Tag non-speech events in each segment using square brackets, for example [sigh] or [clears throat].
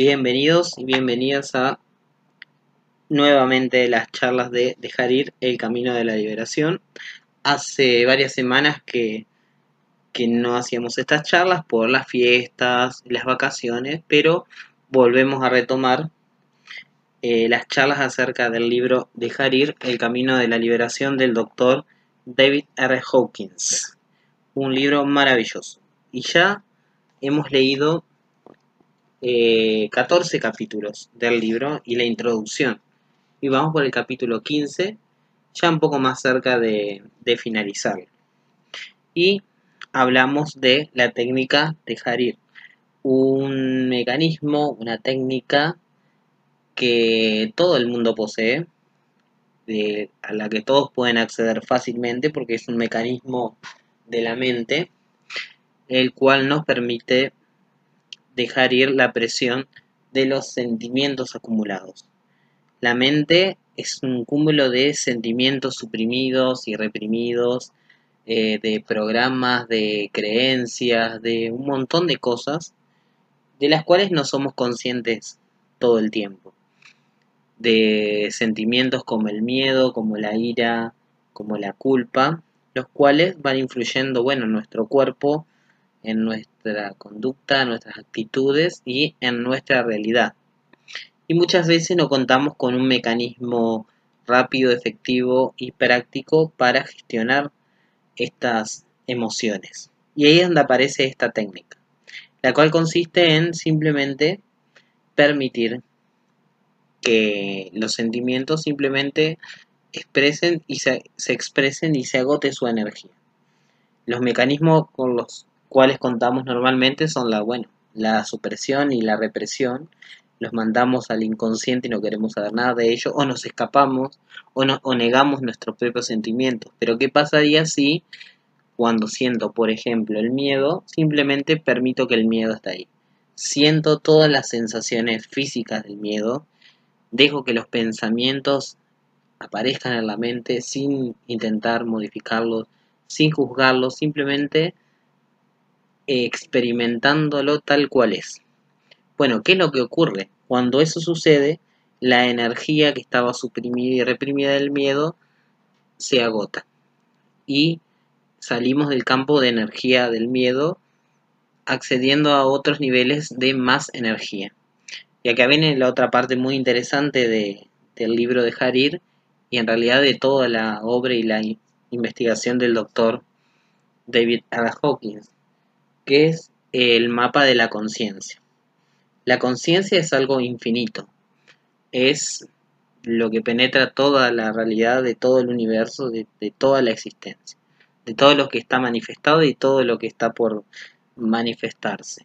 Bienvenidos y bienvenidas a nuevamente las charlas de Dejar ir el camino de la liberación. Hace varias semanas que, que no hacíamos estas charlas por las fiestas, las vacaciones, pero volvemos a retomar eh, las charlas acerca del libro Dejar ir el camino de la liberación del doctor David R. Hawkins. Un libro maravilloso. Y ya hemos leído 14 eh, capítulos del libro y la introducción. Y vamos por el capítulo 15, ya un poco más cerca de, de finalizar. Y hablamos de la técnica de Harir, un mecanismo, una técnica que todo el mundo posee, a la que todos pueden acceder fácilmente porque es un mecanismo de la mente, el cual nos permite dejar ir la presión de los sentimientos acumulados. La mente es un cúmulo de sentimientos suprimidos y reprimidos, eh, de programas, de creencias, de un montón de cosas de las cuales no somos conscientes todo el tiempo. De sentimientos como el miedo, como la ira, como la culpa, los cuales van influyendo, bueno, en nuestro cuerpo, en conducta, nuestras actitudes y en nuestra realidad. Y muchas veces no contamos con un mecanismo rápido, efectivo y práctico para gestionar estas emociones. Y ahí es donde aparece esta técnica, la cual consiste en simplemente permitir que los sentimientos simplemente expresen y se, se expresen y se agote su energía. Los mecanismos con los cuales contamos normalmente son la, bueno, la supresión y la represión. Los mandamos al inconsciente y no queremos saber nada de ello, o nos escapamos, o, no, o negamos nuestros propios sentimientos. Pero ¿qué pasaría si cuando siento, por ejemplo, el miedo, simplemente permito que el miedo esté ahí? Siento todas las sensaciones físicas del miedo, dejo que los pensamientos aparezcan en la mente sin intentar modificarlos, sin juzgarlos, simplemente experimentándolo tal cual es. Bueno, ¿qué es lo que ocurre? Cuando eso sucede, la energía que estaba suprimida y reprimida del miedo se agota. Y salimos del campo de energía del miedo accediendo a otros niveles de más energía. Y acá viene la otra parte muy interesante del libro de Harir y en realidad de toda la obra y la investigación del doctor David R. Hawkins que es el mapa de la conciencia. La conciencia es algo infinito, es lo que penetra toda la realidad de todo el universo, de, toda la existencia, de todo lo que está manifestado y todo lo que está por manifestarse.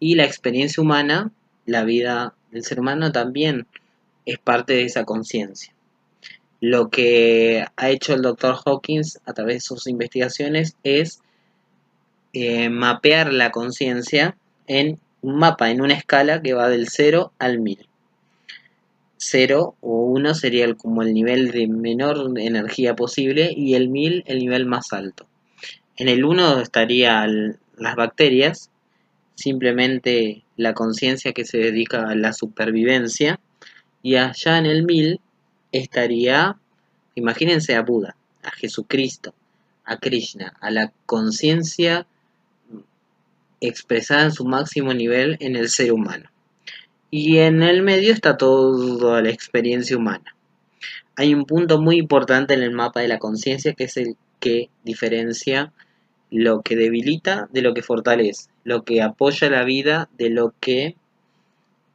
Y la experiencia humana, la vida del ser humano también es parte de esa conciencia. Lo que ha hecho el doctor Hawkins a través de sus investigaciones es eh, mapear la conciencia en un mapa, en una escala que va del 0 al 1000. 0 o 1 sería como el nivel de menor energía posible y el 1000 el nivel más alto. En el 1 estarían las bacterias, simplemente la conciencia que se dedica a la supervivencia, y allá en el 1000 estaría, imagínense a Buda, a Jesucristo, a Krishna, a la conciencia expresada en su máximo nivel en el ser humano. Y en el medio está toda la experiencia humana. Hay un punto muy importante en el mapa de la conciencia que es el que diferencia lo que debilita de lo que fortalece, lo que apoya la vida de lo que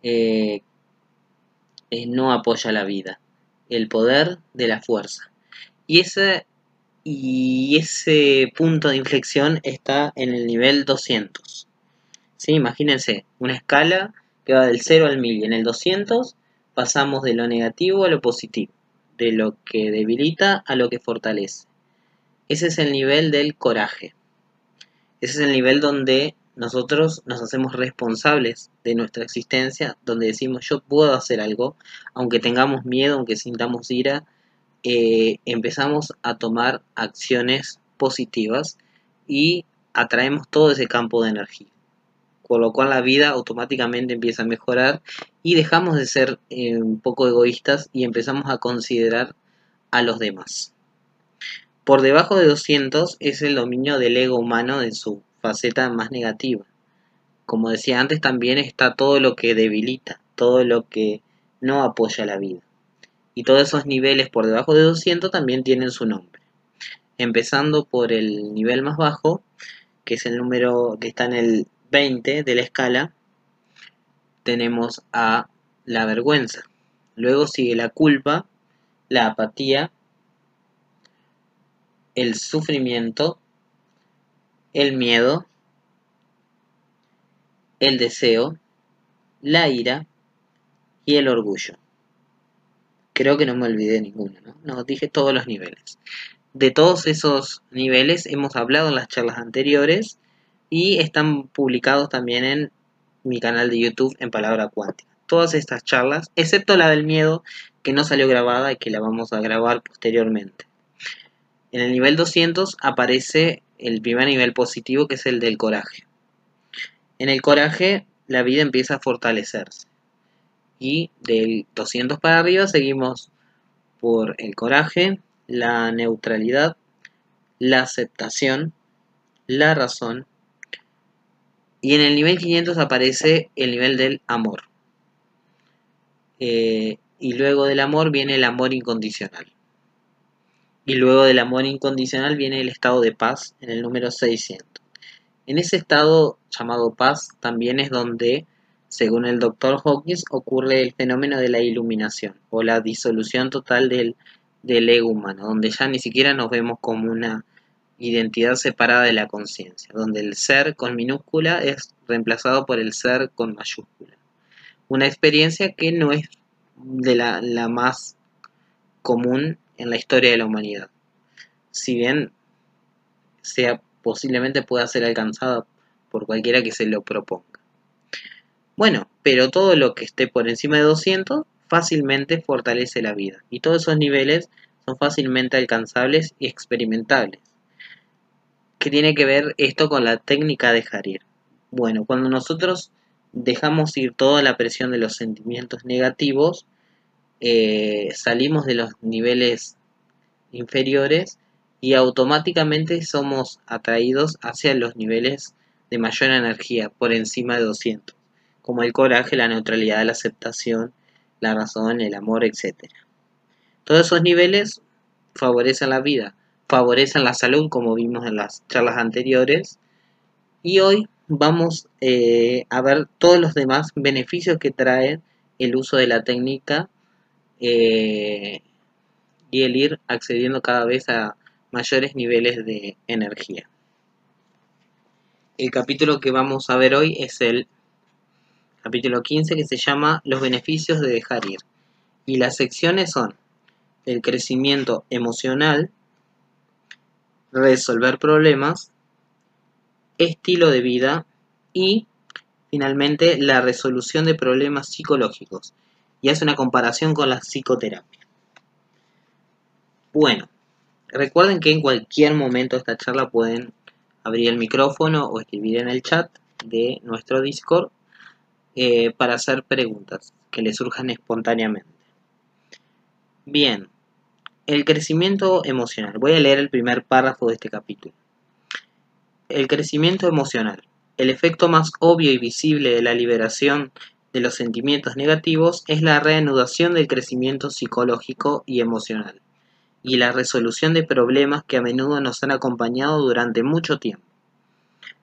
eh, eh, no apoya la vida, el poder de la fuerza. Y ese, y ese punto de inflexión está en el nivel 200. ¿Sí? Imagínense, una escala que va del 0 al 1000 y en el 200 pasamos de lo negativo a lo positivo, de lo que debilita a lo que fortalece. Ese es el nivel del coraje. Ese es el nivel donde nosotros nos hacemos responsables de nuestra existencia, donde decimos yo puedo hacer algo, aunque tengamos miedo, aunque sintamos ira, eh, empezamos a tomar acciones positivas y atraemos todo ese campo de energía por lo cual la vida automáticamente empieza a mejorar y dejamos de ser eh, un poco egoístas y empezamos a considerar a los demás. Por debajo de 200 es el dominio del ego humano en su faceta más negativa. Como decía antes, también está todo lo que debilita, todo lo que no apoya la vida. Y todos esos niveles por debajo de 200 también tienen su nombre. Empezando por el nivel más bajo, que es el número que está en el 20 de la escala, tenemos a la vergüenza. Luego sigue la culpa, la apatía, el sufrimiento, el miedo, el deseo, la ira y el orgullo. Creo que no me olvidé ninguno, ¿no? No, dije todos los niveles. De todos esos niveles hemos hablado en las charlas anteriores y están publicados también en mi canal de YouTube en Palabra Cuántica. Todas estas charlas, excepto la del miedo, que no salió grabada y que la vamos a grabar posteriormente. En el nivel 200 aparece el primer nivel positivo que es el del coraje. En el coraje la vida empieza a fortalecerse. Y del 200 para arriba seguimos por el coraje, la neutralidad, la aceptación, la razón, y en el nivel 500 aparece el nivel del amor. Eh, y luego del amor viene el amor incondicional. Y luego del amor incondicional viene el estado de paz en el número 600. En ese estado llamado paz también es donde, según el doctor Hawkins, ocurre el fenómeno de la iluminación o la disolución total del, del ego humano, donde ya ni siquiera nos vemos como una identidad separada de la conciencia, donde el ser con minúscula es reemplazado por el ser con mayúscula. Una experiencia que no es de la, más común en la historia de la humanidad. Si bien sea posiblemente pueda ser alcanzada por cualquiera que se lo proponga. Bueno, pero todo lo que esté por encima de 200 fácilmente fortalece la vida y todos esos niveles son fácilmente alcanzables y experimentables. ¿Qué tiene que ver esto con la técnica de Jarir? Bueno, cuando nosotros dejamos ir toda la presión de los sentimientos negativos, eh, salimos de los niveles inferiores y automáticamente somos atraídos hacia los niveles de mayor energía por encima de 200, como el coraje, la neutralidad, la aceptación, la razón, el amor, etc. Todos esos niveles favorecen la vida, favorecen la salud, como vimos en las charlas anteriores. Y hoy vamos eh, a ver todos los demás beneficios que trae el uso de la técnica eh, y el ir accediendo cada vez a mayores niveles de energía. El capítulo que vamos a ver hoy es el capítulo 15 que se llama Los beneficios de dejar ir. Y las secciones son el crecimiento emocional, resolver problemas, estilo de vida y finalmente la resolución de problemas psicológicos y hace una comparación con la psicoterapia. Bueno, recuerden que en cualquier momento de esta charla pueden abrir el micrófono o escribir en el chat de nuestro Discord eh, para hacer preguntas que les surjan espontáneamente. Bien, el crecimiento emocional. Voy a leer el primer párrafo de este capítulo. El crecimiento emocional. El efecto más obvio y visible de la liberación de los sentimientos negativos es la reanudación del crecimiento psicológico y emocional y la resolución de problemas que a menudo nos han acompañado durante mucho tiempo.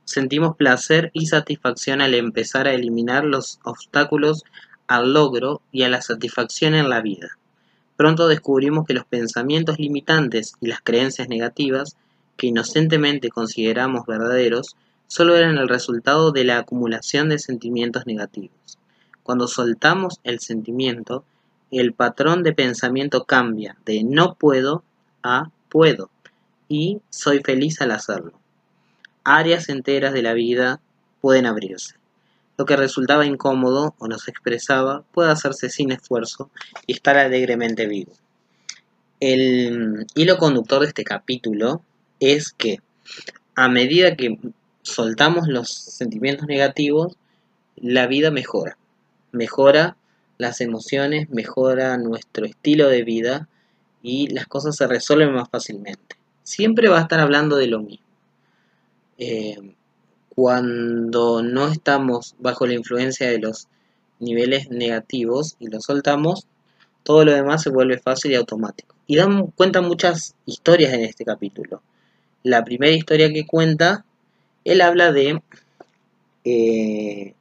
Sentimos placer y satisfacción al empezar a eliminar los obstáculos al logro y a la satisfacción en la vida. Pronto descubrimos que los pensamientos limitantes y las creencias negativas, que inocentemente consideramos verdaderos, solo eran el resultado de la acumulación de sentimientos negativos. Cuando soltamos el sentimiento, el patrón de pensamiento cambia de no puedo a puedo y soy feliz al hacerlo. Áreas enteras de la vida pueden abrirse. Lo que resultaba incómodo o no se expresaba puede hacerse sin esfuerzo y estar alegremente vivo. El hilo conductor de este capítulo es que a medida que soltamos los sentimientos negativos, la vida mejora. Mejora las emociones, mejora nuestro estilo de vida y las cosas se resuelven más fácilmente. Siempre va a estar hablando de lo mismo. Eh, cuando no estamos bajo la influencia de los niveles negativos y los soltamos, todo lo demás se vuelve fácil y automático. Y dan cuenta muchas historias en este capítulo. La primera historia que cuenta, él habla de eh,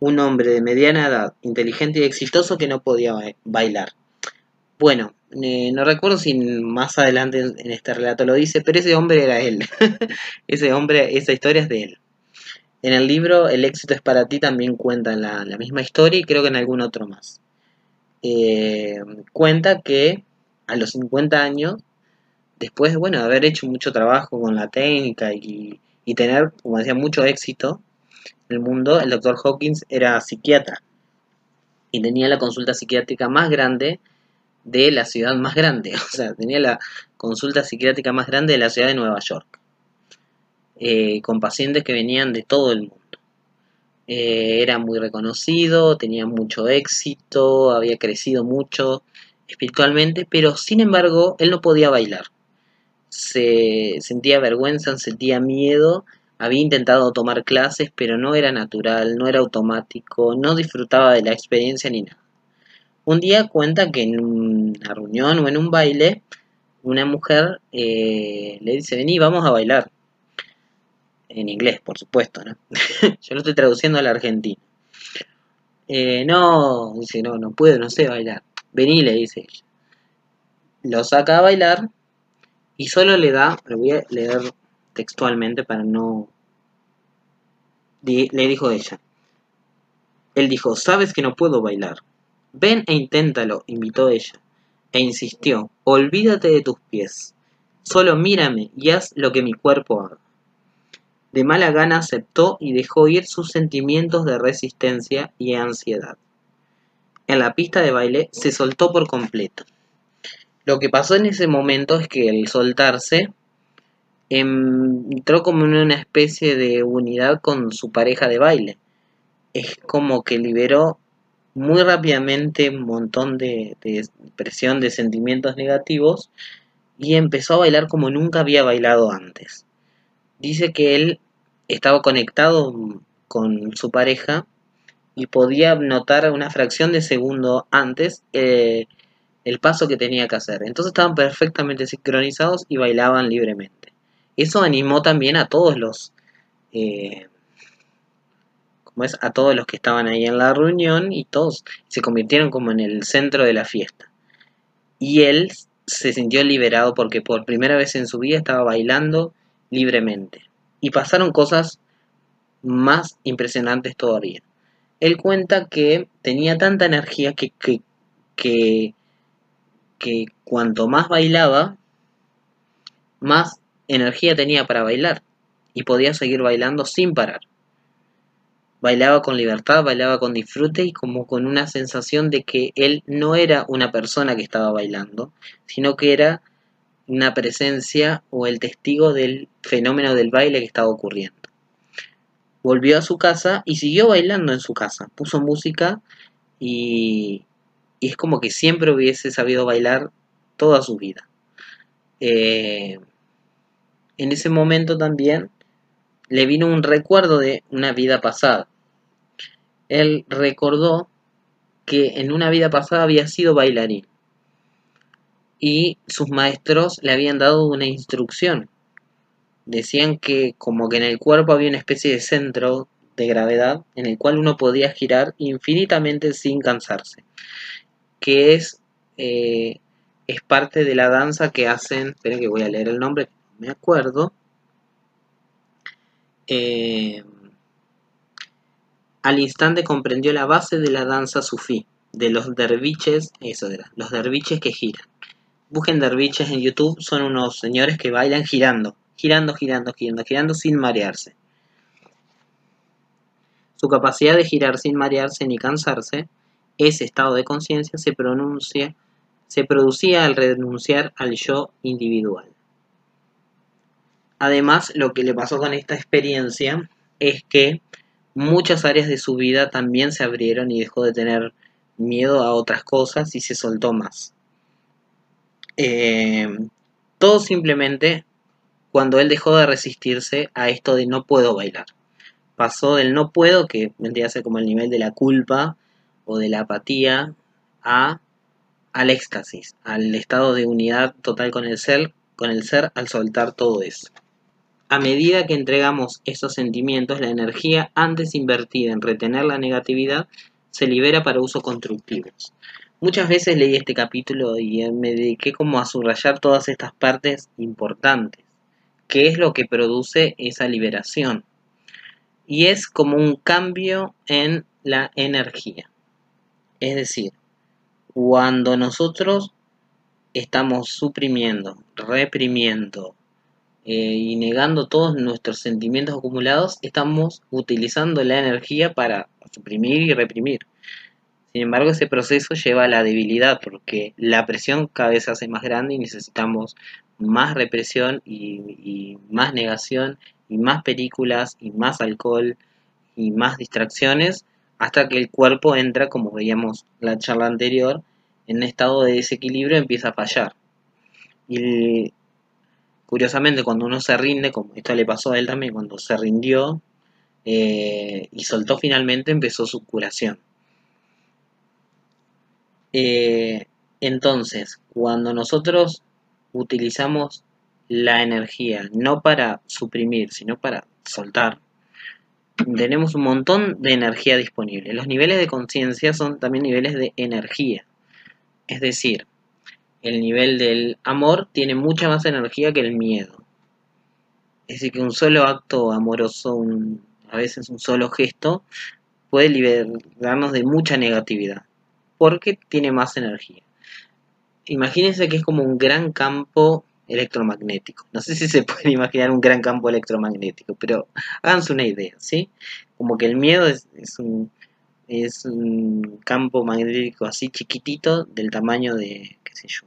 un hombre de mediana edad, inteligente y exitoso que no podía bailar. Bueno, eh, no recuerdo si más adelante en este relato lo dice, pero ese hombre era él. [laughs] ese hombre, esa historia es de él. En el libro El éxito es para ti también cuenta la, misma historia y creo que en algún otro más. Eh, cuenta que a los 50 años, después bueno, de haber hecho mucho trabajo con la técnica y, y tener, como decía, mucho éxito en el mundo, el doctor Hawkins era psiquiatra y tenía la consulta psiquiátrica más grande de la ciudad más grande, [laughs] o sea, tenía la consulta psiquiátrica más grande de la ciudad de Nueva York, eh, con pacientes que venían de todo el mundo. Eh, era muy reconocido, tenía mucho éxito, había crecido mucho espiritualmente, pero sin embargo él no podía bailar. Se sentía vergüenza, sentía miedo, había intentado tomar clases, pero no era natural, no era automático, no disfrutaba de la experiencia ni nada. Un día cuenta que en una reunión o en un baile, una mujer eh, le dice, vení, vamos a bailar. En inglés, por supuesto, ¿no? [laughs] Yo lo estoy traduciendo al argentino. Eh, no, dice, no, no puedo, no sé bailar. Vení, le dice ella. Lo saca a bailar y solo le da, lo voy a leer textualmente para no... Le dijo ella. Él dijo, sabes que no puedo bailar. Ven e inténtalo, invitó ella, e insistió, olvídate de tus pies, solo mírame y haz lo que mi cuerpo haga. De mala gana aceptó y dejó ir sus sentimientos de resistencia y ansiedad. En la pista de baile se soltó por completo. Lo que pasó en ese momento es que al soltarse entró como en una especie de unidad con su pareja de baile. Es como que liberó muy rápidamente un montón de, presión de sentimientos negativos y empezó a bailar como nunca había bailado antes. Dice que él estaba conectado con su pareja y podía notar una fracción de segundo antes eh, el paso que tenía que hacer. Entonces estaban perfectamente sincronizados y bailaban libremente. Eso animó también a todos los eh, a todos los que estaban ahí en la reunión y todos se convirtieron como en el centro de la fiesta. Y él se sintió liberado porque por primera vez en su vida estaba bailando libremente. Y pasaron cosas más impresionantes todavía. Él cuenta que tenía tanta energía que, que, que, que cuanto más bailaba, más energía tenía para bailar y podía seguir bailando sin parar. Bailaba con libertad, bailaba con disfrute y como con una sensación de que él no era una persona que estaba bailando, sino que era una presencia o el testigo del fenómeno del baile que estaba ocurriendo. Volvió a su casa y siguió bailando en su casa. Puso música y, es como que siempre hubiese sabido bailar toda su vida. Eh, en ese momento también le vino un recuerdo de una vida pasada él recordó que en una vida pasada había sido bailarín y sus maestros le habían dado una instrucción. Decían que como que en el cuerpo había una especie de centro de gravedad en el cual uno podía girar infinitamente sin cansarse, que es, eh, es parte de la danza que hacen, esperen que voy a leer el nombre, me acuerdo, eh, al instante comprendió la base de la danza sufí, de los derviches, eso era, los derviches que giran. Busquen derviches en YouTube, son unos señores que bailan girando, girando, girando, girando, girando sin marearse. Su capacidad de girar sin marearse ni cansarse, ese estado de conciencia se pronuncia, se producía al renunciar al yo individual. Además, lo que le pasó con esta experiencia es que muchas áreas de su vida también se abrieron y dejó de tener miedo a otras cosas y se soltó más. Eh, todo simplemente cuando él dejó de resistirse a esto de no puedo bailar. Pasó del no puedo, que vendría a ser como el nivel de la culpa o de la apatía, a, al éxtasis, al estado de unidad total con el ser, con el ser al soltar todo eso. A medida que entregamos esos sentimientos, la energía antes invertida en retener la negatividad se libera para usos constructivos. Muchas veces leí este capítulo y me dediqué como a subrayar todas estas partes importantes. ¿Qué es lo que produce esa liberación? Y es como un cambio en la energía. Es decir, cuando nosotros estamos suprimiendo, reprimiendo eh, y negando todos nuestros sentimientos acumulados, estamos utilizando la energía para suprimir y reprimir. Sin embargo, ese proceso lleva a la debilidad porque la presión cada vez se hace más grande y necesitamos más represión y, más negación y más películas y más alcohol y más distracciones hasta que el cuerpo entra, como veíamos la charla anterior, en un estado de desequilibrio empieza a fallar. Y curiosamente cuando uno se rinde, como esto le pasó a él también, cuando se rindió eh, y soltó finalmente, empezó su curación. Eh, entonces, cuando nosotros utilizamos la energía no para suprimir, sino para soltar, tenemos un montón de energía disponible. Los niveles de conciencia son también niveles de energía. Es decir, el nivel del amor tiene mucha más energía que el miedo. Es decir, que un solo acto amoroso, a veces un solo gesto, puede liberarnos de mucha negatividad porque tiene más energía. Imagínense que es como un gran campo electromagnético. No sé si se [laughs] puede imaginar un gran campo electromagnético, pero háganse una idea, ¿sí? Como que el miedo es, un, es un campo magnético así chiquitito del tamaño de, qué sé yo,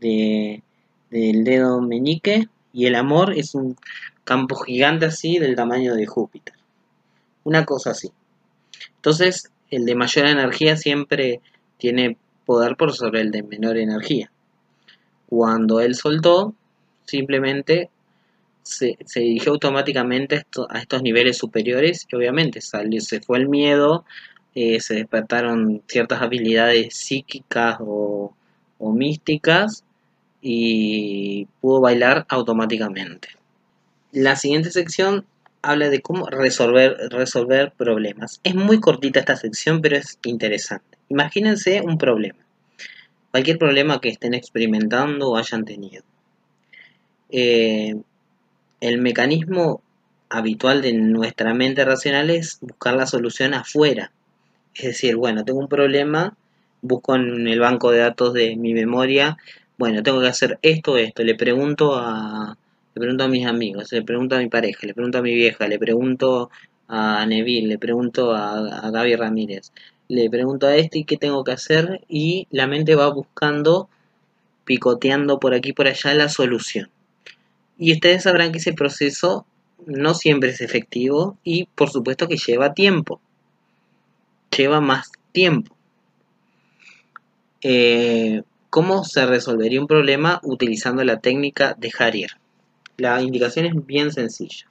de, del dedo meñique y el amor es un campo gigante así del tamaño de Júpiter. Una cosa así. Entonces, el de mayor energía siempre tiene poder por sobre el de menor energía. Cuando él soltó, simplemente se, dirigió automáticamente a, estos niveles superiores y obviamente salió, se fue el miedo, eh, se despertaron ciertas habilidades psíquicas o místicas y pudo bailar automáticamente. La siguiente sección habla de cómo resolver, resolver problemas. Es muy cortita esta sección, pero es interesante. Imagínense un problema. Cualquier problema que estén experimentando o hayan tenido. Eh, el mecanismo habitual de nuestra mente racional es buscar la solución afuera. Es decir, bueno, tengo un problema, busco en el banco de datos de mi memoria, bueno, tengo que hacer esto, esto, le pregunto a, le pregunto a mis amigos, le pregunto a mi pareja, le pregunto a mi vieja, le pregunto a Neville, le pregunto a, Gaby Ramírez, le pregunto a este y qué tengo que hacer y la mente va buscando, picoteando por aquí y por allá la solución. Y ustedes sabrán que ese proceso no siempre es efectivo y por supuesto que lleva tiempo. Lleva más tiempo. Eh, ¿Cómo se resolvería un problema utilizando la técnica de Harrier? La indicación es bien sencilla.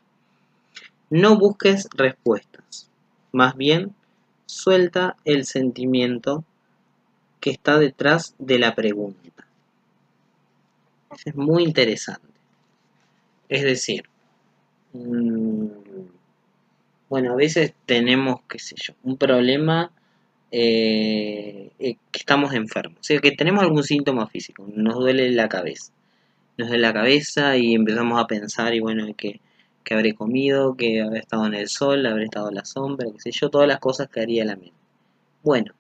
No busques respuestas, más bien suelta el sentimiento que está detrás de la pregunta. Es muy interesante. Es decir, mm, bueno, a veces tenemos, qué sé yo, un problema eh, eh, que estamos enfermos, o sea, que tenemos algún síntoma físico, nos duele la cabeza. Nos la cabeza y empezamos a pensar y bueno, que, que habré comido, que habré estado en el sol, habré estado en la sombra, qué sé yo, todas las cosas que haría la mente. Bueno,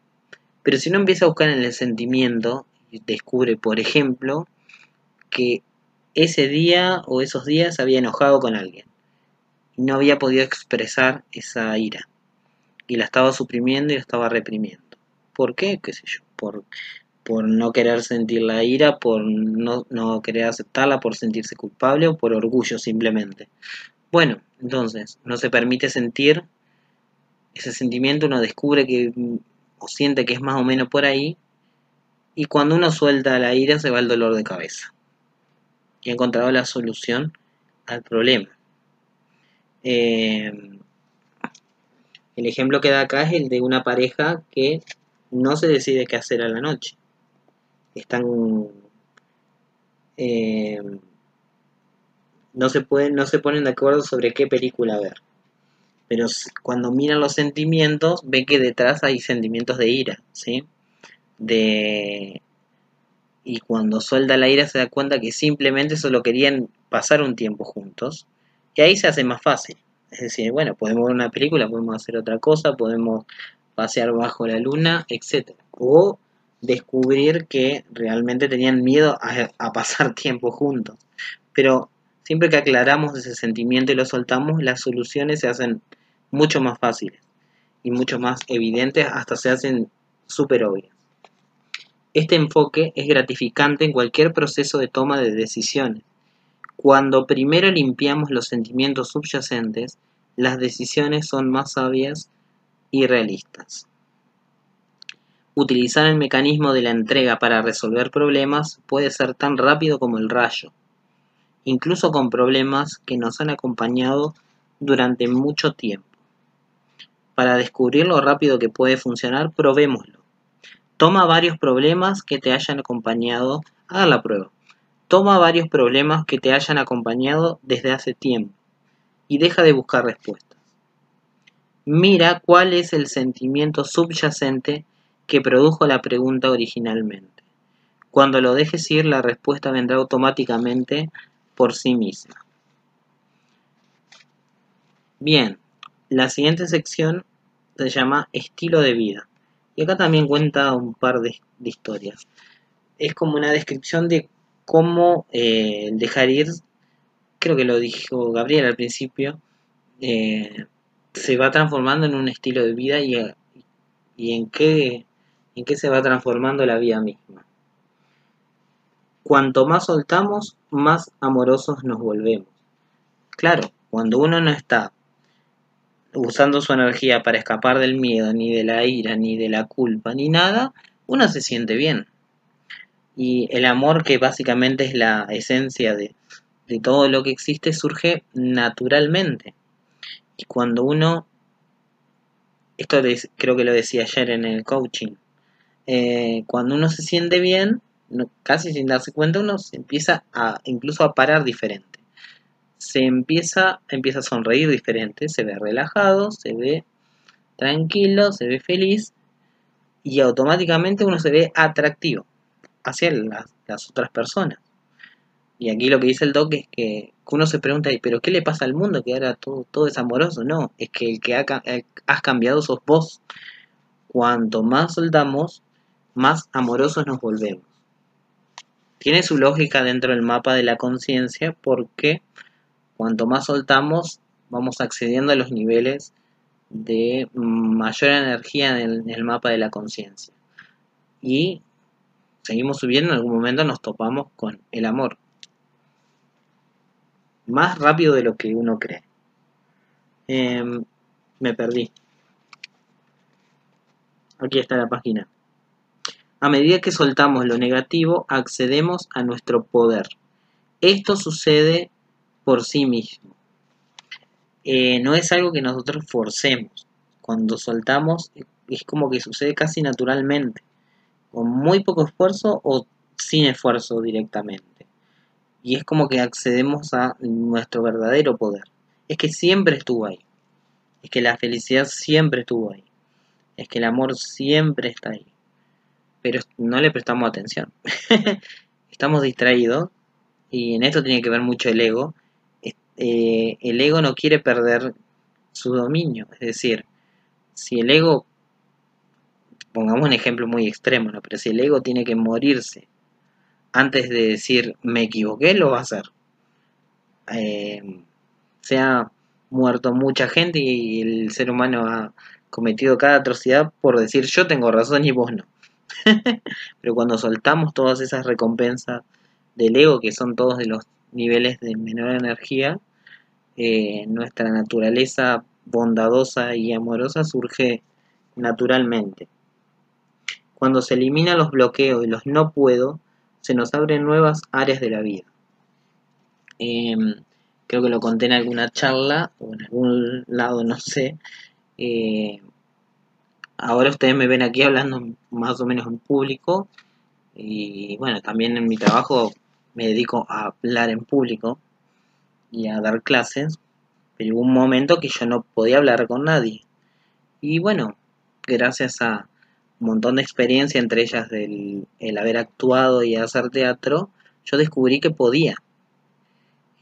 pero si no empieza a buscar en el sentimiento y descubre, por ejemplo, que ese día o esos días había enojado con alguien y no había podido expresar esa ira y la estaba suprimiendo y la estaba reprimiendo. ¿Por qué? ¿Qué sé yo? Por, por no querer sentir la ira, por no, no querer aceptarla, por sentirse culpable o por orgullo simplemente. Bueno, entonces, no se permite sentir ese sentimiento, uno descubre que o siente que es más o menos por ahí, y cuando uno suelta la ira se va el dolor de cabeza. Y ha encontrado la solución al problema. Eh, el ejemplo que da acá es el de una pareja que no se decide qué hacer a la noche. Están eh, no se pueden no se ponen de acuerdo sobre qué película ver. Pero cuando miran los sentimientos ven que detrás hay sentimientos de ira sí de y cuando suelta la ira se da cuenta que simplemente solo querían pasar un tiempo juntos y ahí se hace más fácil es decir bueno podemos ver una película podemos hacer otra cosa podemos pasear bajo la luna etcétera o descubrir que realmente tenían miedo a, pasar [laughs] tiempo juntos. Pero siempre que aclaramos ese sentimiento y lo soltamos, las soluciones se hacen mucho más fáciles y mucho más evidentes, hasta se hacen súper obvias. Este enfoque es gratificante en cualquier proceso de toma de decisiones. Cuando primero limpiamos los sentimientos subyacentes, las decisiones son más sabias y realistas. Utilizar el mecanismo de la entrega para resolver problemas puede ser tan rápido como el rayo, incluso con problemas que nos han acompañado durante mucho tiempo. Para descubrir lo rápido que puede funcionar, probémoslo. Toma varios problemas que te hayan acompañado, haga la prueba. Toma varios problemas que te hayan acompañado desde hace tiempo y deja de buscar respuestas. Mira cuál es el sentimiento subyacente que produjo la pregunta originalmente. Cuando lo dejes ir, la respuesta vendrá automáticamente por sí misma. Bien, la siguiente sección se llama estilo de vida. Y acá también cuenta un par de, historias. Es como una descripción de cómo eh, dejar ir, creo que lo dijo Gabriel al principio, eh, se va transformando en un estilo de vida y, en en qué se va transformando la vida misma. Cuanto más soltamos, más amorosos nos volvemos. Claro, cuando uno no está usando su energía para escapar del miedo, ni de la ira, ni de la culpa, ni nada, uno se siente bien. Y el amor, que básicamente es la esencia de, de todo lo que existe, surge naturalmente. Y cuando uno, esto creo que lo decía ayer en el coaching, eh, cuando uno se siente bien, casi sin darse cuenta, uno se empieza a incluso a parar diferente. Se empieza, empieza a sonreír diferente, se ve relajado, se ve tranquilo, se ve feliz y automáticamente uno se ve atractivo hacia las, otras personas. Y aquí lo que dice el doc es que, uno se pregunta, ¿pero qué le pasa al mundo que ahora todo, todo es amoroso? No, es que el que ha, has cambiado sos vos. Cuanto más soltamos, más amorosos nos volvemos. Tiene su lógica dentro del mapa de la conciencia porque cuanto más soltamos, vamos accediendo a los niveles de mayor energía en el, mapa de la conciencia. Y seguimos subiendo, en algún momento nos topamos con el amor. Más rápido de lo que uno cree. Em, me perdí. Aquí está la página. A medida que soltamos lo negativo, accedemos a nuestro poder. Esto sucede por sí mismo. Eh, no es algo que nosotros forcemos. Cuando soltamos es como que sucede casi naturalmente, con muy poco esfuerzo o sin esfuerzo directamente. Y es como que accedemos a nuestro verdadero poder. Es que siempre estuvo ahí. Es que la felicidad siempre estuvo ahí. Es que el amor siempre está ahí pero no le prestamos atención. [laughs] Estamos distraídos y en esto tiene que ver mucho el ego. Eh, el ego no quiere perder su dominio, es decir, si el ego, pongamos un ejemplo muy extremo, pero si el ego tiene que morirse antes de decir me equivoqué, lo va a hacer. Eh, se ha muerto mucha gente y el ser humano ha cometido cada atrocidad por decir yo tengo razón y vos no. [laughs] Pero cuando soltamos todas esas recompensas del ego, que son todos de los niveles de menor energía, eh, nuestra naturaleza bondadosa y amorosa surge naturalmente. Cuando se eliminan los bloqueos y los no puedo, se nos abren nuevas áreas de la vida. Em, creo que lo conté en alguna charla o en algún lado, no sé. Eh, ahora ustedes me ven aquí hablando más o menos en público y bueno, también en mi trabajo me dedico a hablar en público y a dar clases, pero hubo un momento que yo no podía hablar con nadie. Y bueno, gracias a montón de experiencia, entre ellas del el haber actuado y hacer teatro, yo descubrí que podía.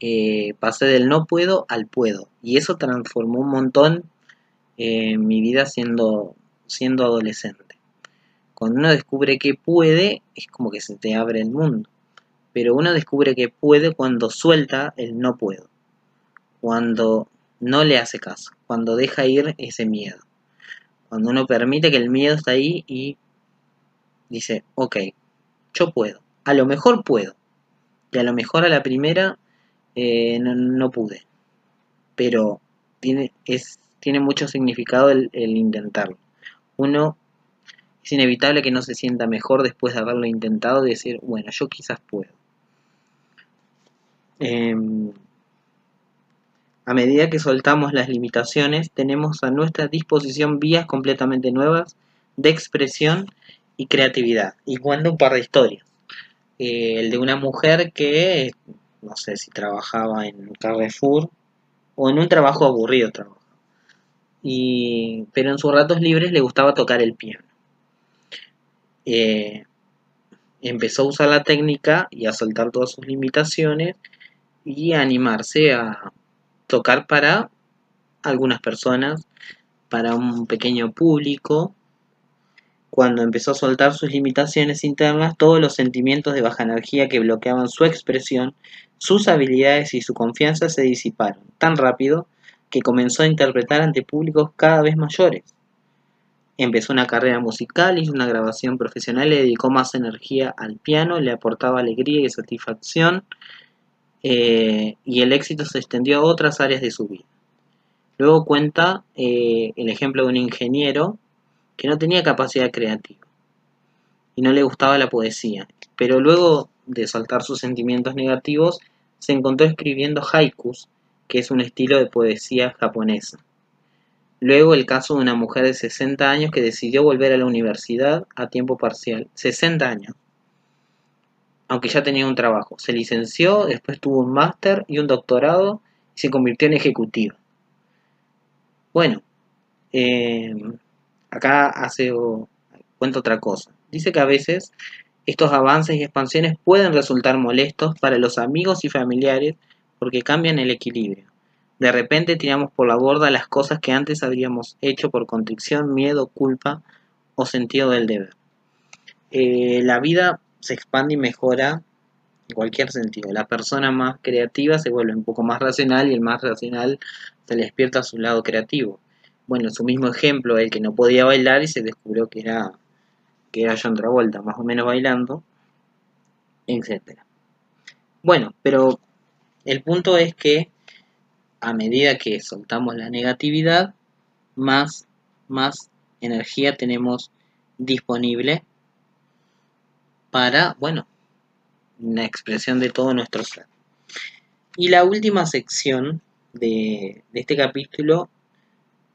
Eh, pasé del no puedo al puedo. Y eso transformó un montón eh, mi vida siendo, siendo adolescente. Cuando uno descubre que puede, es como que se te abre el mundo. Pero uno descubre que puede cuando suelta el no puedo. Cuando no le hace caso. Cuando deja ir ese miedo. Cuando uno permite que el miedo está ahí y dice, ok, yo puedo. A lo mejor puedo. Y a lo mejor a la primera eh, no, pude. Pero tiene, es, tiene mucho significado el, intentarlo. Uno es inevitable que no se sienta mejor después de haberlo intentado y decir, bueno, yo quizás puedo. Em, a medida que soltamos las limitaciones, tenemos a nuestra disposición vías completamente nuevas de expresión y creatividad. Y cuento un par de historias. Eh, el de una mujer que no sé si trabajaba en Carrefour o en un trabajo aburrido pero en sus ratos libres le gustaba tocar el piano. Eh, empezó a usar la técnica y a soltar todas sus limitaciones y a animarse a tocar para algunas personas, para un pequeño público cuando empezó a soltar sus limitaciones internas, todos los sentimientos de baja energía que bloqueaban su expresión, sus habilidades y su confianza se disiparon tan rápido que comenzó a interpretar ante públicos cada vez mayores. Empezó una carrera musical, hizo una grabación profesional, le dedicó más energía al piano, le aportaba alegría y satisfacción, eh, y el éxito se extendió a otras áreas de su vida. Luego cuenta eh, el ejemplo de un ingeniero que no tenía capacidad creativa y no le gustaba la poesía, pero luego de saltar sus sentimientos negativos, se encontró escribiendo haikus, que es un estilo de poesía japonesa. Luego el caso de una mujer de 60 años que decidió volver a la universidad a tiempo parcial. 60 años. Aunque ya tenía un trabajo. Se licenció, después tuvo un máster y un doctorado y se convirtió en ejecutiva. Bueno, eh, acá hace cuenta otra cosa. Dice que a veces estos avances y expansiones pueden resultar molestos para los amigos y familiares porque cambian el equilibrio. De repente tiramos por la borda las cosas que antes habríamos hecho por contrición, miedo, culpa o sentido del deber. Eh, la vida se expande y mejora en cualquier sentido. La persona más creativa se vuelve un poco más racional y el más racional se despierta a su lado creativo bueno, su mismo ejemplo, el que no podía bailar y se descubrió que era, que era John Travolta, más o menos bailando, etc. Bueno, pero el punto es que a medida que soltamos la negatividad, más, más energía tenemos disponible para, bueno, una expresión de todo nuestro ser. Y la última sección de, este capítulo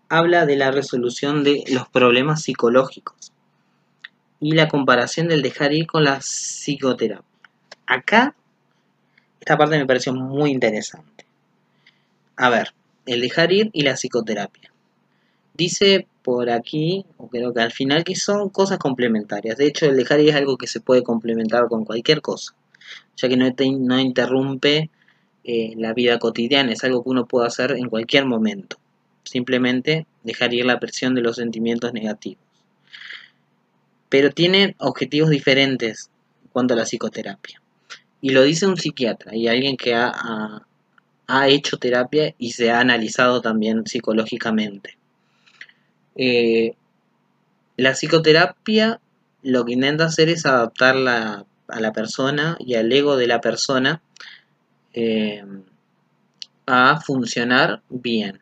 habla de la resolución de los problemas psicológicos y la comparación del dejar ir con la psicoterapia. Acá, esta parte me pareció muy interesante. A ver, el dejar ir y la psicoterapia. Dice por aquí, o creo que al final, que son cosas complementarias. De hecho, el dejar es algo que se puede complementar con cualquier cosa, ya que no, interrumpe eh, la vida cotidiana, es algo que uno puede hacer en cualquier momento simplemente dejar ir la presión de los sentimientos negativos. Pero tiene objetivos diferentes en cuanto a la psicoterapia. Y lo dice un psiquiatra y alguien que ha, hecho terapia y se ha analizado también psicológicamente. Eh, la psicoterapia lo que intenta hacer es adaptar a la persona y al ego de la persona eh, a funcionar bien,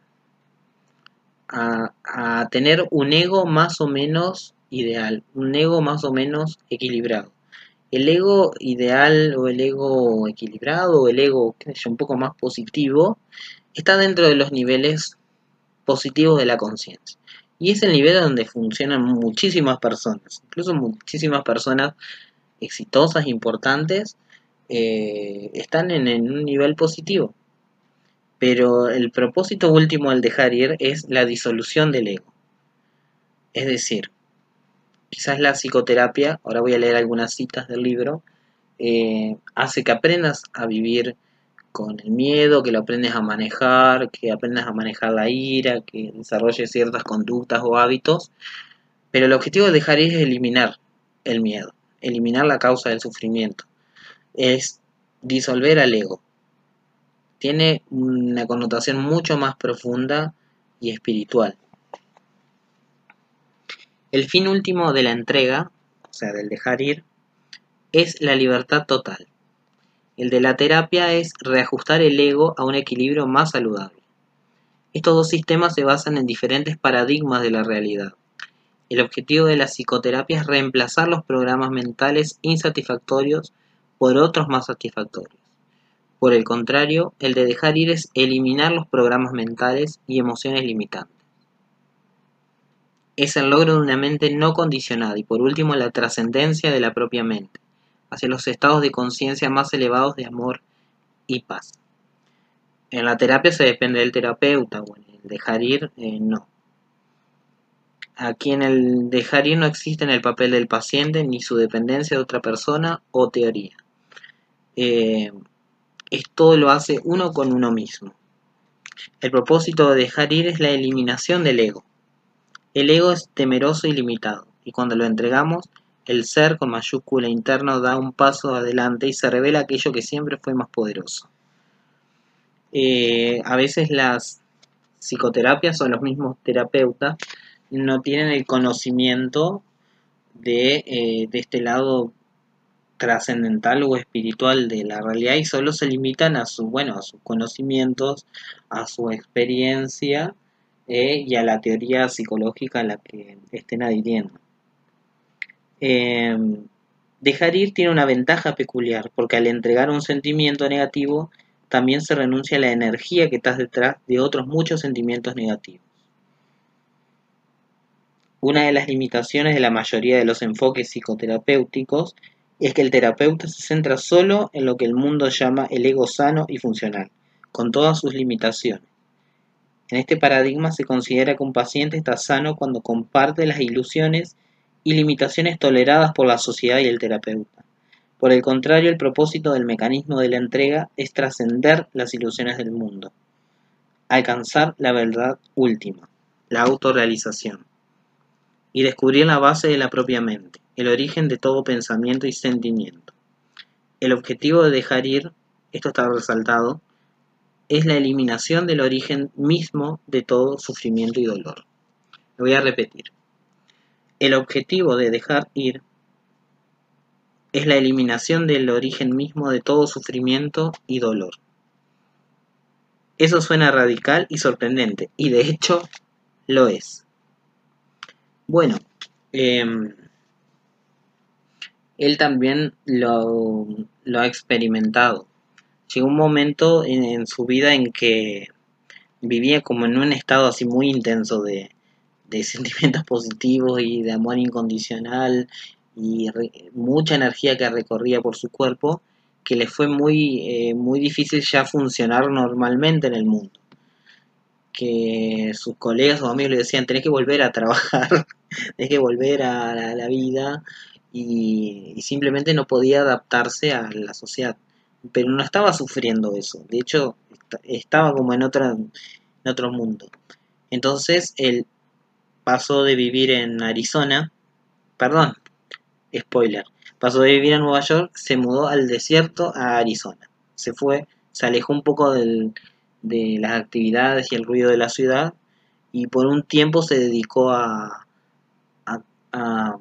a, a tener un ego más o menos ideal, un ego más o menos equilibrado. El ego ideal o el ego equilibrado o el ego un poco más positivo está dentro de los niveles positivos de la conciencia. Y es el nivel donde funcionan muchísimas personas, incluso muchísimas personas exitosas, importantes, eh, están en, un nivel positivo. Pero el propósito último al dejar ir es la disolución del ego. Es decir, quizás la psicoterapia, ahora voy a leer algunas citas del libro, eh, hace que aprendas a vivir con el miedo, que lo aprendes a manejar, que aprendas a manejar la ira, que desarrolles ciertas conductas o hábitos, pero el objetivo de dejar ir es eliminar el miedo, eliminar la causa del sufrimiento, es disolver al ego. Tiene una connotación mucho más profunda y espiritual. El fin último de la entrega, o sea, del dejar ir, es la libertad total. El de la terapia es reajustar el ego a un equilibrio más saludable. Estos dos sistemas se basan en diferentes paradigmas de la realidad. El objetivo de la psicoterapia es reemplazar los programas mentales insatisfactorios por otros más satisfactorios. Por el contrario, el de dejar ir es eliminar los programas mentales y emociones limitantes es el logro de una mente no condicionada y por último la trascendencia de la propia mente, hacia los estados de conciencia más elevados de amor y paz. En la terapia se depende del terapeuta, o en el dejar ir eh, no. Aquí en el dejar ir no existe en el papel del paciente ni su dependencia de otra persona o teoría. Eh, esto lo hace uno con uno mismo. El propósito de dejar ir es la eliminación del ego el ego es temeroso y limitado, y cuando lo entregamos, el ser con mayúscula interno da un paso adelante y se revela aquello que siempre fue más poderoso. Eh, a veces las psicoterapias o los mismos terapeutas no tienen el conocimiento de, eh, de este lado trascendental o espiritual de la realidad y solo se limitan a su bueno a sus conocimientos a su experiencia eh, y a la teoría psicológica a la que estén adhiriendo. Em, dejar ir tiene una ventaja peculiar, porque al entregar un sentimiento negativo, también se renuncia a la energía que está detrás de otros muchos sentimientos negativos. Una de las limitaciones de la mayoría de los enfoques psicoterapéuticos es que el terapeuta se centra solo en lo que el mundo llama el ego sano y funcional, con todas sus limitaciones. En este paradigma se considera que un paciente está sano cuando comparte las ilusiones y limitaciones toleradas por la sociedad y el terapeuta. Por el contrario, el propósito del mecanismo de la entrega es trascender las ilusiones del mundo, alcanzar la verdad última, la autorrealización, y descubrir la base de la propia mente, el origen de todo pensamiento y sentimiento. El objetivo de dejar ir, esto está resaltado, es la eliminación del origen mismo de todo sufrimiento y dolor. Lo voy a repetir. El objetivo de dejar ir es la eliminación del origen mismo de todo sufrimiento y dolor. Eso suena radical y sorprendente, y de hecho lo es. Bueno, em, él también lo, lo ha experimentado llegó un momento en, su vida en que vivía como en un estado así muy intenso de, sentimientos [laughs] positivos y de amor incondicional y mucha energía que recorría por su cuerpo que le fue muy, eh, muy difícil ya funcionar normalmente en el mundo. Que sus colegas o amigos le decían, tenés que volver a trabajar, [laughs] tenés que volver a la, vida y, simplemente no podía adaptarse a la sociedad pero no estaba sufriendo eso, de hecho estaba como en, otra, en otro mundo. Entonces él pasó de vivir en Arizona, perdón, spoiler, pasó de vivir en Nueva York, se mudó al desierto a Arizona, se fue, se alejó un poco de las actividades y el ruido de la ciudad y por un tiempo se dedicó a, a,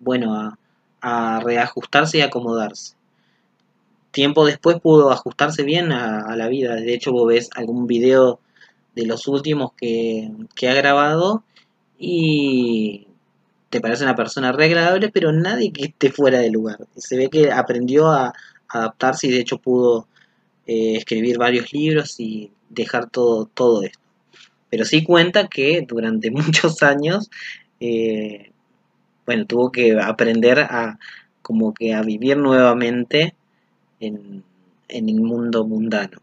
bueno, a, a reajustarse y acomodarse. Tiempo después pudo ajustarse bien a, a, la vida. De hecho, vos ves algún video de los últimos que, que ha grabado y te parece una persona re agradable, pero nadie que esté fuera de lugar. Se ve que aprendió a adaptarse y de hecho pudo eh, escribir varios libros y dejar todo, todo esto. Pero sí cuenta que durante [laughs] muchos años, eh, bueno, tuvo que aprender a como que a vivir nuevamente en, en el mundo mundano.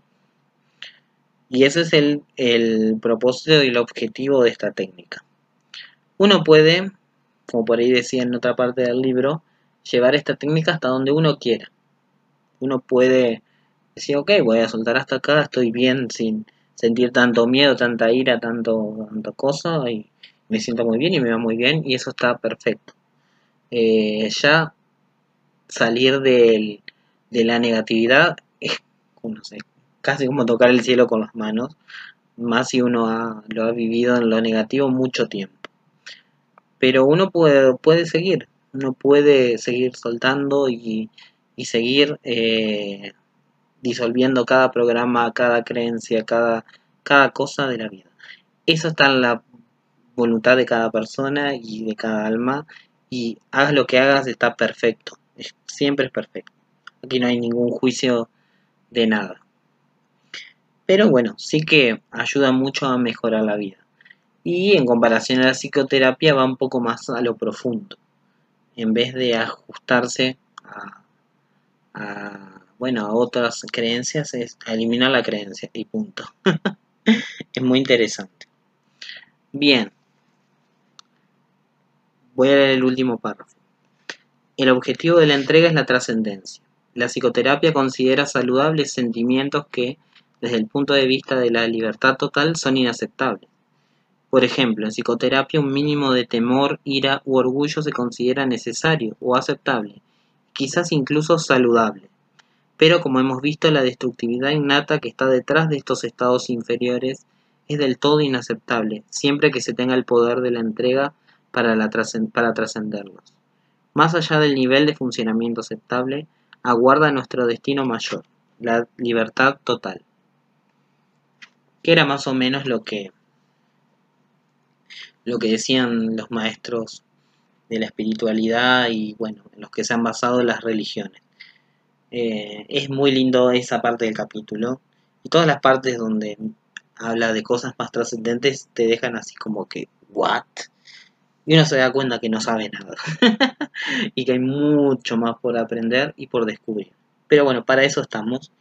Y ese es el, el propósito y el objetivo de esta técnica. Uno puede como por ahí decía en otra parte del libro, llevar esta técnica hasta donde uno quiera. Uno puede decir, ok, voy a soltar hasta acá, estoy bien sin sentir tanto miedo, tanta ira, tanto, tanto cosa, y me siento muy bien y me va muy bien, y eso está perfecto. Eh, ya salir de la negatividad es, no sé, casi como tocar el cielo con las manos, más si uno lo ha vivido en lo negativo mucho tiempo pero uno puede, puede seguir, uno puede seguir soltando y, y seguir eh, disolviendo cada programa, cada creencia, cada, cada cosa de la vida. Eso está en la voluntad de cada persona y de cada alma y hagas lo que hagas está perfecto, siempre es perfecto. Aquí no hay ningún juicio de nada. Pero bueno, sí que ayuda mucho a mejorar la vida y en comparación a la psicoterapia va un poco más a lo profundo. En vez de ajustarse a, bueno, a otras creencias, es eliminar la creencia y punto. [laughs] es muy interesante. Bien. Voy a leer el último párrafo. El objetivo de la entrega es la trascendencia. La psicoterapia considera saludables sentimientos que, desde el punto de vista de la libertad total, son inaceptables por ejemplo, en psicoterapia un mínimo de temor, ira u orgullo se considera necesario o aceptable, quizás incluso saludable. Pero como hemos visto, la destructividad innata que está detrás de estos estados inferiores es del todo inaceptable, siempre que se tenga el poder de la entrega para, trascenderlos. Más allá del nivel de funcionamiento aceptable, aguarda nuestro destino mayor, la libertad total. Que era más o menos lo que lo que decían los maestros de la espiritualidad y bueno, en los que se han basado las religiones. Eh, es muy lindo esa parte del capítulo y todas las partes donde habla de cosas más trascendentes te dejan así como que, ¿what? Y uno se da cuenta que no sabe nada [laughs] y que hay mucho más por aprender y por descubrir. Pero bueno, para eso estamos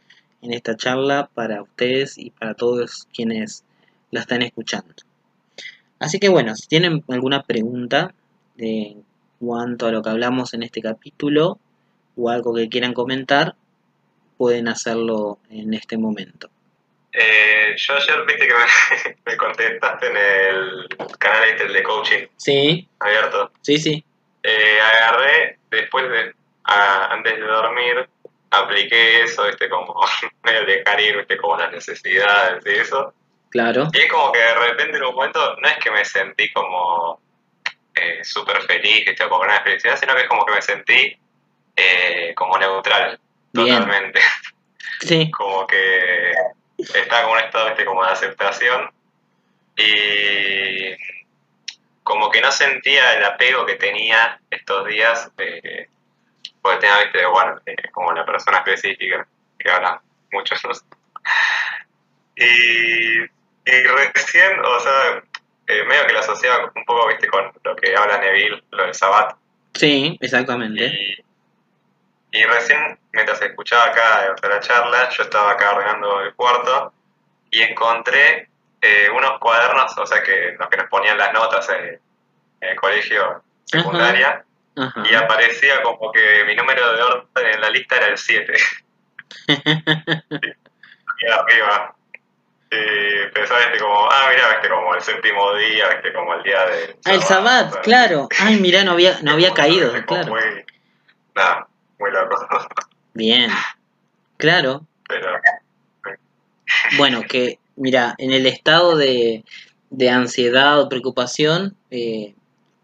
en esta charla, para ustedes y para todos quienes la están escuchando. Así que bueno, si tienen alguna pregunta de cuanto a lo que hablamos en este capítulo o algo que quieran comentar, pueden hacerlo en este momento. Eh, yo ayer viste que me, [laughs] contestaste en el canal este de coaching. Sí. Abierto. Sí, sí. Eh, agarré, después de, antes de dormir, apliqué eso, este, como [laughs] medio dejar ir, viste, como las necesidades y eso. Claro. Y es como que de repente en un momento no es que me sentí como eh, súper feliz, que con una felicidad, sino que es como que me sentí eh, como neutral, totalmente. [laughs] Sí. como que estaba como un estado este, como de aceptación y como que no sentía el apego que tenía estos días, eh, porque tenía, viste, bueno, eh, como la persona específica que habla muchos. [laughs] y y recién, o sea, eh, medio que lo asociaba un poco, viste, con lo que habla Neville, lo del Sabbat. Sí, exactamente. Y, recién, mientras escuchaba acá la charla, yo estaba acá ordenando el cuarto y encontré eh, unos cuadernos, o sea, que los que nos ponían las notas en, el colegio secundaria. Y aparecía como que mi número de orden en la lista era el 7. [laughs] y arriba. Y pensaba este como, ah, mira, este como el séptimo día, este como el día de... Ah, el Sabbat, claro. Ay, mira, no había, no había [laughs] caído, claro. Muy, nada, muy loco. Bien, claro. Pero... Bueno, que, mira, en el estado de, de ansiedad o preocupación, eh,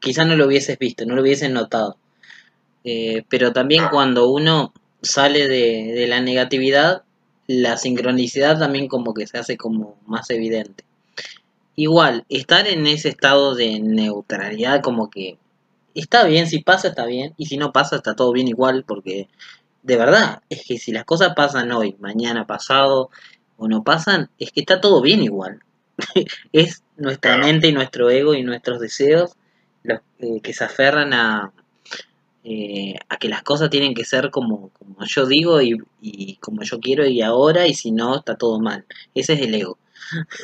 quizás no lo hubieses visto, no lo hubieses notado. Eh, pero también cuando uno sale de, de la negatividad, la sincronicidad también como que se hace como más evidente. Igual, estar en ese estado de neutralidad como que está bien, si pasa está bien, y si no pasa está todo bien igual, porque de verdad, es que si las cosas pasan hoy, mañana, pasado, o no pasan, es que está todo bien igual. [laughs] es nuestra mente y nuestro ego y nuestros deseos los eh, que se aferran a, eh, a que las cosas tienen que ser como, como yo digo y, y, como yo quiero y ahora, y si no, está todo mal. Ese es el ego.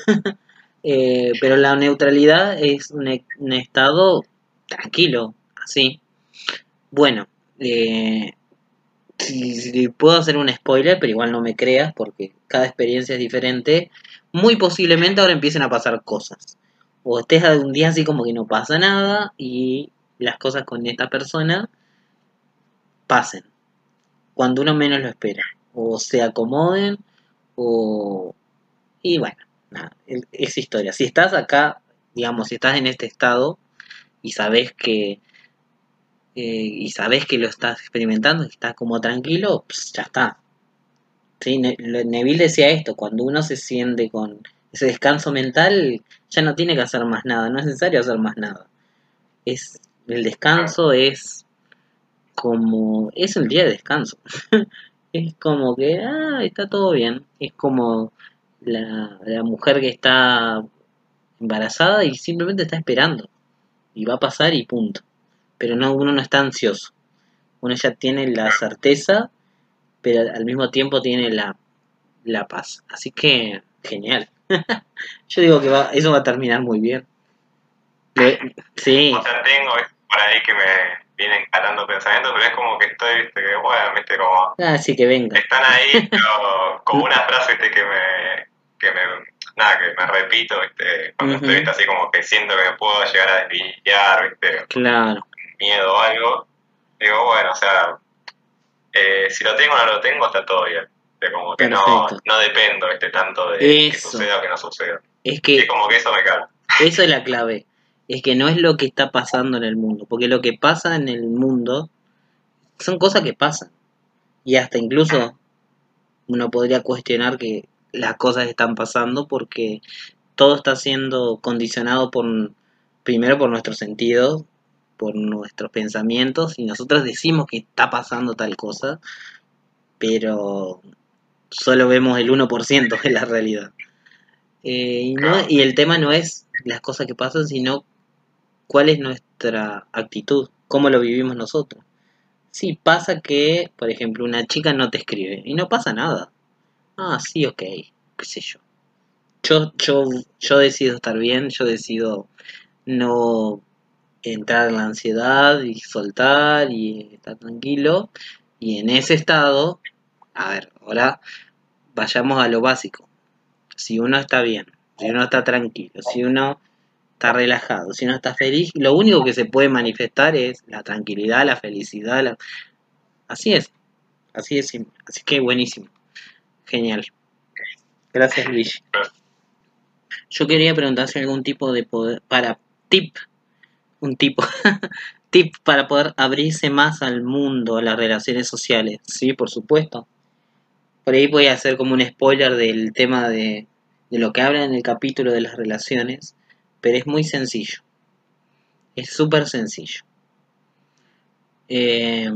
[laughs] eh, pero la neutralidad es un, un, estado tranquilo, así. Bueno, si, puedo hacer un spoiler, pero igual no me creas porque cada experiencia es diferente, muy posiblemente ahora empiecen a pasar cosas. O estés un día así como que no pasa nada y las cosas con esta persona pasen cuando uno menos lo espera. O se acomoden o... Y bueno, nada, es historia. Si estás acá, digamos, si estás en este estado y sabes que... Eh, y sabes que lo estás experimentando, y estás como tranquilo, pues ya está. ¿Sí? Neville decía esto, cuando uno se siente con ese descanso mental, ya no tiene que hacer más nada, no es necesario hacer más nada. Es, el descanso es como, es un día de descanso. [laughs] es como que, ah, está todo bien. Es como la, la mujer que está embarazada y simplemente está esperando. Y va a pasar y punto. Pero no, uno no está ansioso. Uno ya tiene la certeza, pero al mismo tiempo tiene la, la paz. Así que, genial. [laughs] Yo digo que va, eso va a terminar muy bien. [laughs] Sí. O sea, tengo por ahí que me vienen calando pensamientos, pero es como que estoy, viste, que bueno, viste, como... Ah, sí, que venga. Están ahí, [laughs] pero como una frase, viste, que me, que me, nada, que me repito, viste, cuando uh -huh. estoy, viste, así como que siento que me puedo llegar a desvillar, viste, claro. miedo o algo, digo, bueno, o sea, eh, si lo tengo o no lo tengo, está todo bien. De como que no, no dependo este tanto de eso. que suceda o que no suceda. Es que, es como que eso me calma. Eso es la clave. Es que no es lo que está pasando en el mundo. Porque lo que pasa en el mundo son cosas que pasan. Y hasta incluso uno podría cuestionar que las cosas están pasando porque todo está siendo condicionado por primero por nuestros sentidos, por nuestros pensamientos y nosotros decimos que está pasando tal cosa, pero solo vemos el 1% de la realidad. Eh, y, el tema no es las cosas que pasan, sino cuál es nuestra actitud, cómo lo vivimos nosotros. Sí, pasa que, por ejemplo, una chica no te escribe y no pasa nada. Ah, sí, ok, qué sé yo. Yo, yo, yo decido estar bien, yo decido no entrar en la ansiedad y soltar y estar tranquilo. Y en ese estado, a ver, ahora vayamos a lo básico. Si uno está bien, si uno está tranquilo, si uno está relajado, si uno está feliz, lo único que se puede manifestar es la tranquilidad, la felicidad. La... Así es, así es. Así que buenísimo, genial. Gracias Luis. Yo quería preguntar si algún tipo de poder, para tip, un tipo, [laughs] tip para poder abrirse más al mundo, a las relaciones sociales. Sí, por supuesto. Por ahí voy a hacer como un spoiler del tema de, de lo que habla en el capítulo de las relaciones, pero es muy sencillo. Es súper sencillo. Eh,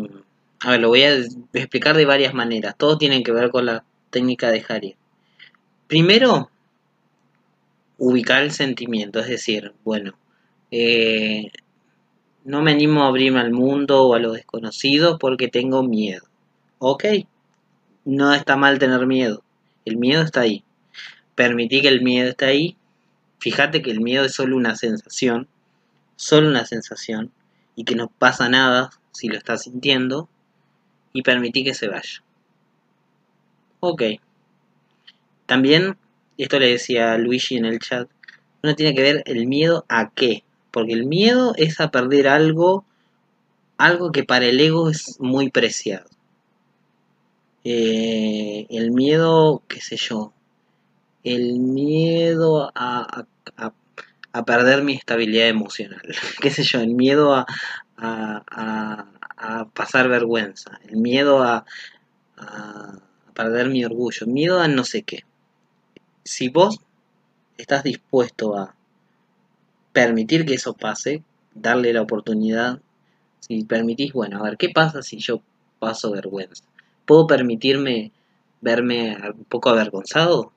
a ver, lo voy a explicar de varias maneras. Todo tiene que ver con la técnica de Harry. Primero, ubicar el sentimiento, es decir, bueno, eh, no me animo a abrirme al mundo o a lo desconocido porque tengo miedo. Ok, no está mal tener miedo. El miedo está ahí. Permití que el miedo está ahí. Fíjate que el miedo es solo una sensación. Solo una sensación. Y que no pasa nada si lo estás sintiendo. Y permití que se vaya. Ok. También, esto le decía Luigi en el chat, uno tiene que ver el miedo a qué. Porque el miedo es a perder algo, algo que para el ego es muy preciado. Eh, el miedo, qué sé yo, el miedo a, a, perder mi estabilidad emocional, [laughs] qué sé yo, el miedo a, a, pasar vergüenza, el miedo a perder mi orgullo, miedo a no sé qué. Si vos estás dispuesto a permitir que eso pase, darle la oportunidad, si permitís, bueno, a ver, ¿qué pasa si yo paso vergüenza? ¿Puedo permitirme verme un poco avergonzado?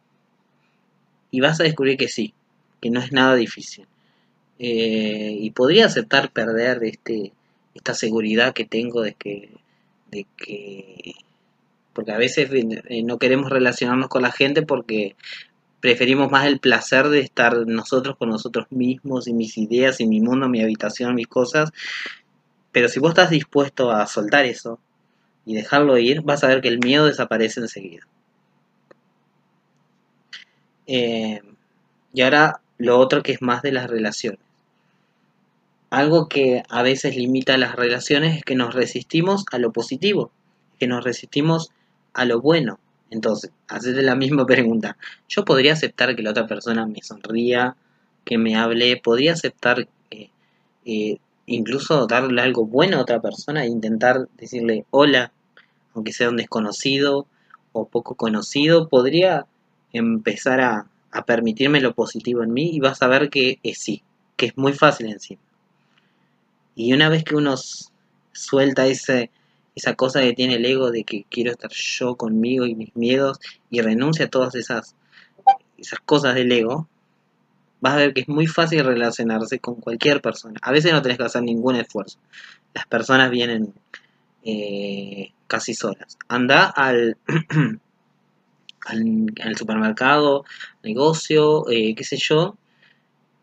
Y vas a descubrir que sí, que no es nada difícil. Eh, y podría aceptar perder este, esta seguridad que tengo de que, de que porque a veces eh, no queremos relacionarnos con la gente porque preferimos más el placer de estar nosotros con nosotros mismos y mis ideas y mi mundo, mi habitación, mis cosas. Pero si vos estás dispuesto a soltar eso y dejarlo ir, vas a ver que el miedo desaparece enseguida. Eh, y ahora lo otro que es más de las relaciones. Algo que a veces limita las relaciones es que nos resistimos a lo positivo, que nos resistimos a lo bueno. Entonces, hacete la misma [laughs] pregunta. Yo podría aceptar que la otra persona me sonría, que me hable, podría aceptar eh, eh, incluso darle algo bueno a otra persona e intentar decirle hola, aunque sea un desconocido o poco conocido, podría empezar a, a permitirme lo positivo en mí y vas a ver que es sí, que es muy fácil encima. Y una vez que uno suelta ese, esa cosa que tiene el ego de que quiero estar yo conmigo y mis miedos y renuncia a todas esas, esas cosas del ego, vas a ver que es muy fácil relacionarse con cualquier persona. A veces no tenés que hacer ningún esfuerzo. Las personas vienen eh, casi solas. Anda [clears throat] al, al, supermercado, negocio, eh, qué sé yo,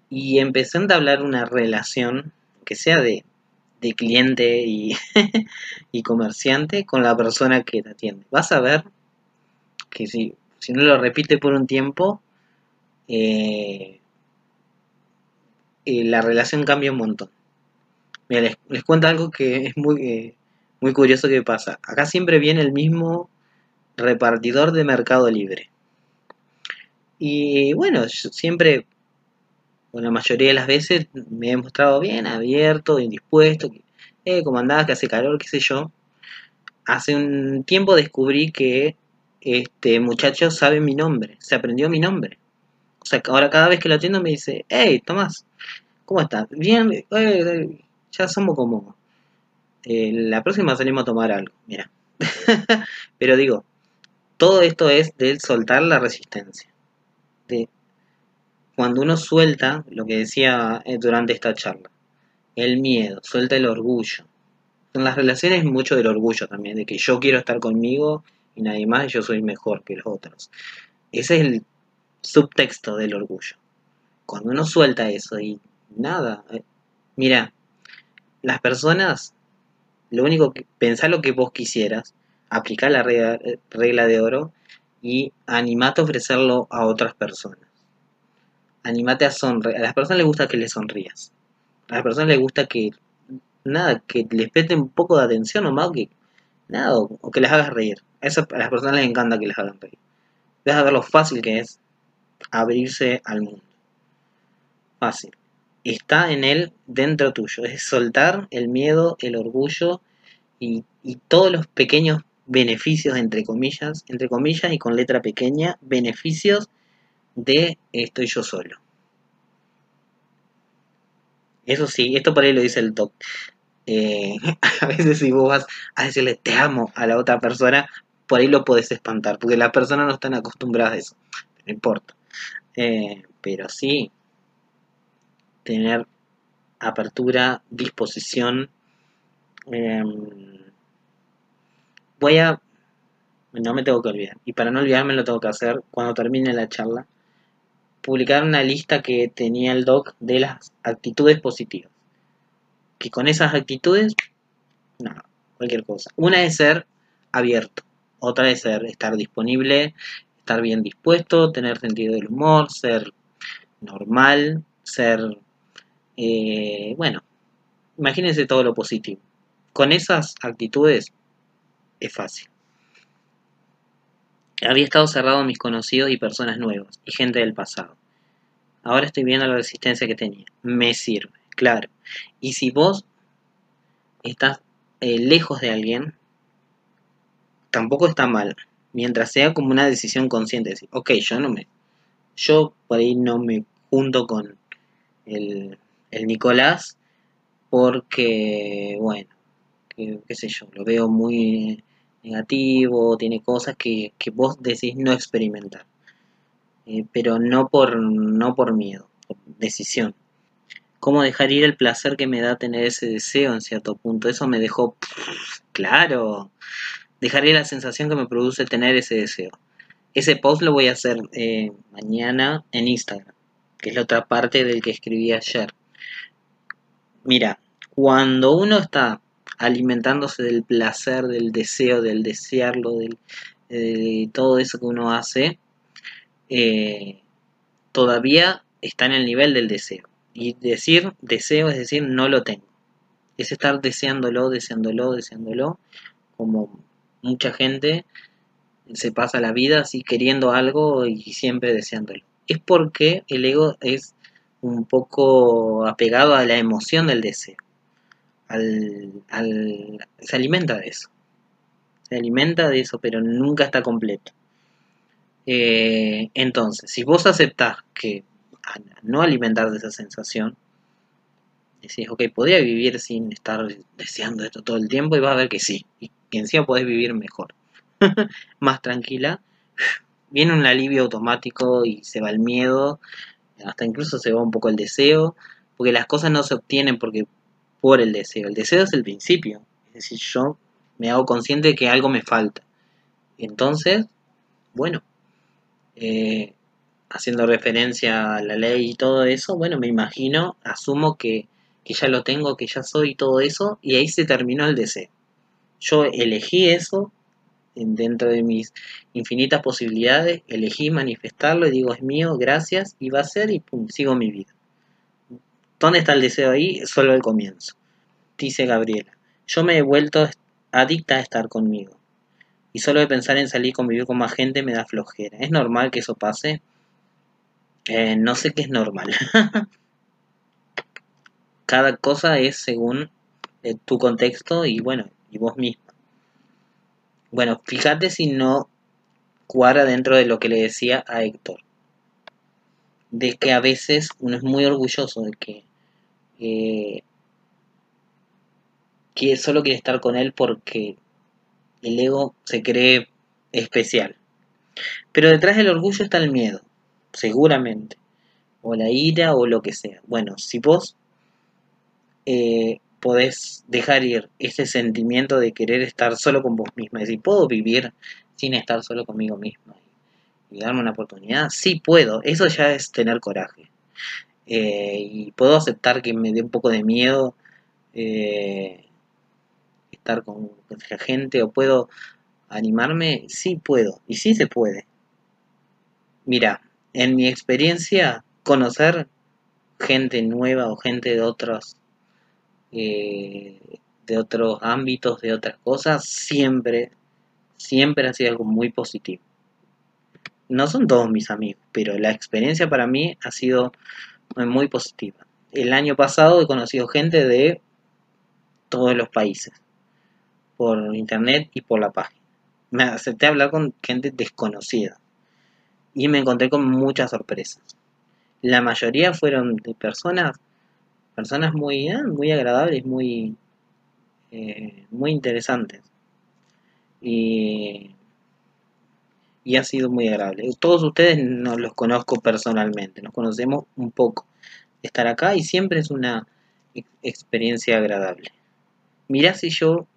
y empecé a hablar una relación que sea de, cliente [laughs] y, comerciante con la persona que te atiende. Vas a ver que si, si no lo repite por un tiempo, eh, la relación cambia un montón. Mira, les, cuento algo que es muy, eh, muy curioso que pasa. Acá siempre viene el mismo repartidor de Mercado Libre. Y bueno, siempre la mayoría de las veces me he mostrado bien, abierto, indispuesto, eh, como andaba, que hace calor, qué sé yo. Hace un tiempo descubrí que este muchacho sabe mi nombre, se aprendió mi nombre. O sea, ahora cada vez que lo atiendo me dice, hey, Tomás, ¿cómo estás? Bien, eh, ya somos como... Eh, la próxima salimos a tomar algo, mira. [laughs] Pero digo, todo esto es de soltar la resistencia. De cuando uno suelta, lo que decía eh, durante esta charla, el miedo, suelta el orgullo. En las relaciones mucho del orgullo también, de que yo quiero estar conmigo y nadie más, yo soy mejor que los otros. Ese es el subtexto del orgullo. Cuando uno suelta eso y nada, eh, mira, las personas, lo único que, pensar lo que vos quisieras, aplicar la regla, eh, regla de oro y animate a ofrecerlo a otras personas animate a sonreír. A las personas les gusta que les sonrías. A las personas les gusta que, nada, que les preste un poco de atención o más que, nada, o, que les hagas reír. A, eso, a las personas les encanta que les hagan reír. Deja ver lo fácil que es abrirse al mundo. Fácil. Está en él dentro tuyo. Es soltar el miedo, el orgullo y, y todos los pequeños beneficios, entre comillas, entre comillas y con letra pequeña, beneficios de estoy yo solo. Eso sí, esto por ahí lo dice el doc. Eh, [laughs] a veces si vos vas a decirle te amo a la otra persona, por ahí lo podés espantar, porque las personas no están acostumbradas a eso. No importa. Eh, pero sí, tener apertura, disposición. Em, voy a... No me tengo que olvidar. Y para no olvidarme lo tengo que hacer cuando termine la charla publicar una lista que tenía el doc de las actitudes positivas. Que con esas actitudes, nada, cualquier cosa. Una es ser abierto, otra es ser estar disponible, estar bien dispuesto, tener sentido del humor, ser normal, ser, eh, bueno, imagínense todo lo positivo. Con esas actitudes es fácil. Había estado cerrado a mis conocidos y personas nuevas, y gente del pasado. Ahora estoy viendo la resistencia que tenía. Me sirve, claro. Y si vos estás eh, lejos de alguien, tampoco está mal. Mientras sea como una decisión consciente. Decir, ok, yo no me. Yo por ahí no me junto con el, el Nicolás porque, bueno, qué sé yo, lo veo muy negativo, tiene cosas que, que vos decís no experimentar. Eh, pero no por, no por miedo, por decisión. ¿Cómo dejar ir el placer que me da tener ese deseo en cierto punto? Eso me dejó, claro, dejar ir la sensación que me produce tener ese deseo. Ese post lo voy a hacer eh, mañana en Instagram, que es la otra parte del que escribí ayer. Mira, cuando uno está alimentándose del placer, del deseo, del desearlo, de todo eso que uno hace, eh, todavía está en el nivel del deseo. Y decir deseo es decir no lo tengo. Es estar deseándolo, deseándolo, deseándolo, como mucha gente se pasa la vida así queriendo algo y siempre deseándolo. Es porque el ego es un poco apegado a la emoción del deseo se alimenta de eso. Se alimenta de eso, pero nunca está completo. Eh, entonces, si vos aceptás que no alimentar de esa sensación, decís, ok, podría vivir sin estar deseando esto todo el tiempo y vas a ver que sí, y que encima podés vivir mejor, [laughs] más tranquila, viene un alivio automático y se va el miedo, hasta incluso se va un poco el deseo, porque las cosas no se obtienen porque por el deseo. El deseo es el principio. Es decir, yo me hago consciente de que algo me falta. Entonces, bueno, eh, haciendo referencia a la ley y todo eso, bueno, me imagino, asumo que, que ya lo tengo, que ya soy todo eso, y ahí se terminó el deseo. Yo elegí eso dentro de mis infinitas posibilidades, elegí manifestarlo y digo, es mío, gracias, y va a ser y pum, sigo mi vida. ¿Dónde está el deseo ahí? Solo el comienzo. Dice Gabriela. Yo me he vuelto adicta a estar conmigo. Y solo de pensar en salir y convivir con más gente me da flojera. ¿Es normal que eso pase? Eh, no sé qué es normal. [laughs] Cada cosa es según eh, tu contexto y bueno, y vos misma. Bueno, fíjate si no cuadra dentro de lo que le decía a Héctor. De que a veces uno es muy orgulloso de que eh, que solo quiere estar con él porque el ego se cree especial. Pero detrás del orgullo está el miedo, seguramente, o la ira o lo que sea. Bueno, si vos eh, podés dejar ir ese sentimiento de querer estar solo con vos misma, es decir, ¿puedo vivir sin estar solo conmigo misma y darme una oportunidad? Sí puedo, eso ya es tener coraje. Eh, y puedo aceptar que me dé un poco de miedo eh, estar con, gente o puedo animarme, sí puedo y sí se puede. Mira, en mi experiencia, conocer gente nueva o gente de otros eh, de otros ámbitos, de otras cosas, siempre, siempre ha sido algo muy positivo. No son todos mis amigos, pero la experiencia para mí ha sido muy positiva. El año pasado he conocido gente de todos los países, por internet y por la página. Me acepté a hablar con gente desconocida y me encontré con muchas sorpresas. La mayoría fueron de personas, personas muy, ah, muy agradables, muy, eh, muy interesantes. Y y ha sido muy agradable. Todos ustedes no los conozco personalmente, nos conocemos un poco. Estar acá y siempre es una experiencia agradable. Mirá si yo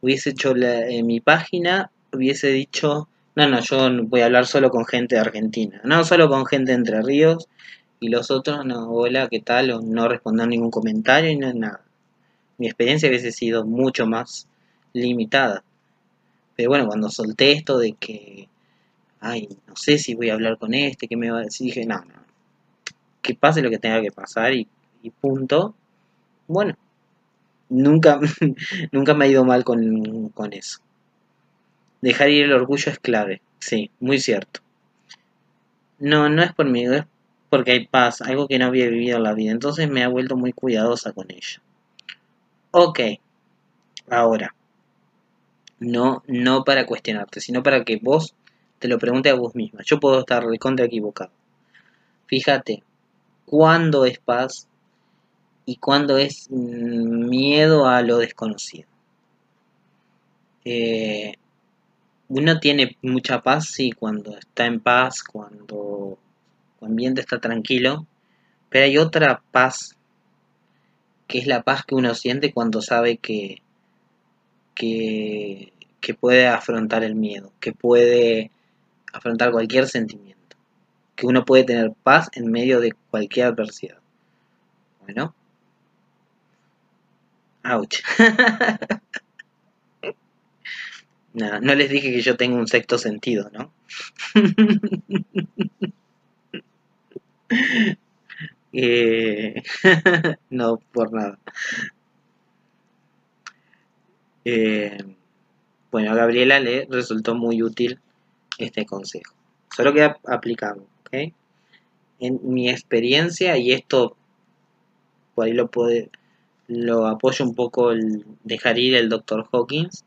hubiese hecho en mi página, hubiese dicho, no, no, yo voy a hablar solo con gente de Argentina, no solo con gente de Entre Ríos y los otros, no, hola, ¿qué tal? O no responder ningún comentario y nada. Mi experiencia hubiese sido mucho más limitada. Pero bueno, cuando solté esto de que ay, no sé si voy a hablar con este, ¿qué me va a decir? Dije, no, no, que pase lo que tenga que pasar y, punto. Bueno, nunca, [laughs] nunca me ha ido mal con, con eso. Dejar ir el orgullo es clave, sí, muy cierto. No, no es por mí, es porque hay paz, algo que no había vivido en la vida. Entonces me ha vuelto muy cuidadosa con ello. Ok, Ahora, no, no para cuestionarte, sino para que vos te lo preguntes a vos misma. Yo puedo estar contra equivocado. Fíjate, ¿cuándo es paz y cuándo es miedo a lo desconocido? Eh, uno tiene mucha paz, sí, cuando está en paz, cuando el ambiente está tranquilo, pero hay otra paz, que es la paz que uno siente cuando sabe que, que, que puede afrontar el miedo, que puede afrontar cualquier sentimiento, que uno puede tener paz en medio de cualquier adversidad. Bueno. Ouch. [laughs] no, no les dije que yo tengo un sexto sentido, ¿no? [laughs] [laughs] Eh, [laughs] no, por nada. Eh, bueno, a Gabriela le resultó muy útil este consejo. Solo queda aplicado. En mi experiencia, y esto por ahí lo puede, lo apoyo un poco el dejar ir el Dr. Hawkins,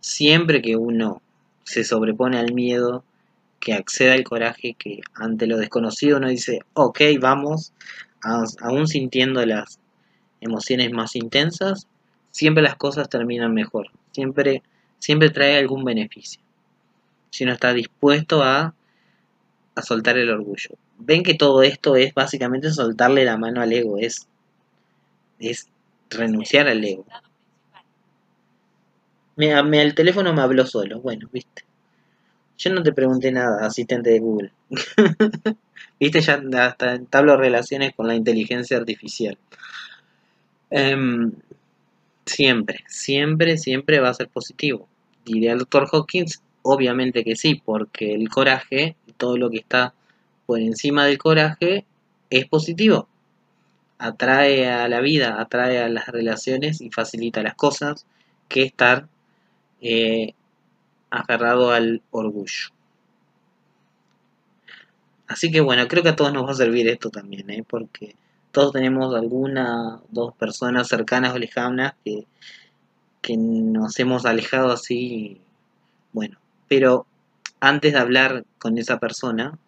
siempre que uno se sobrepone al miedo, que acceda al coraje, que ante lo desconocido uno dice, ok, vamos, aún sintiendo las emociones más intensas, siempre las cosas terminan mejor, siempre, siempre trae algún beneficio. Si uno está dispuesto a, a soltar el orgullo. Ven que todo esto es básicamente soltarle la mano al ego, es, es renunciar al ego. Me, me, el teléfono me habló solo, bueno, viste. Yo no te pregunté nada, asistente de Google. [laughs] Viste, ya hasta entablo relaciones con la inteligencia artificial. Um, siempre, siempre, siempre va a ser positivo. Diría el doctor Hawkins, obviamente que sí, porque el coraje, todo lo que está por encima del coraje, es positivo. Atrae a la vida, atrae a las relaciones y facilita las cosas que estar eh, agarrado al orgullo. Así que bueno, creo que a todos nos va a servir esto también, ¿eh? porque todos tenemos alguna, dos personas cercanas o lejanas que, que nos hemos alejado así, bueno, pero antes de hablar con esa persona,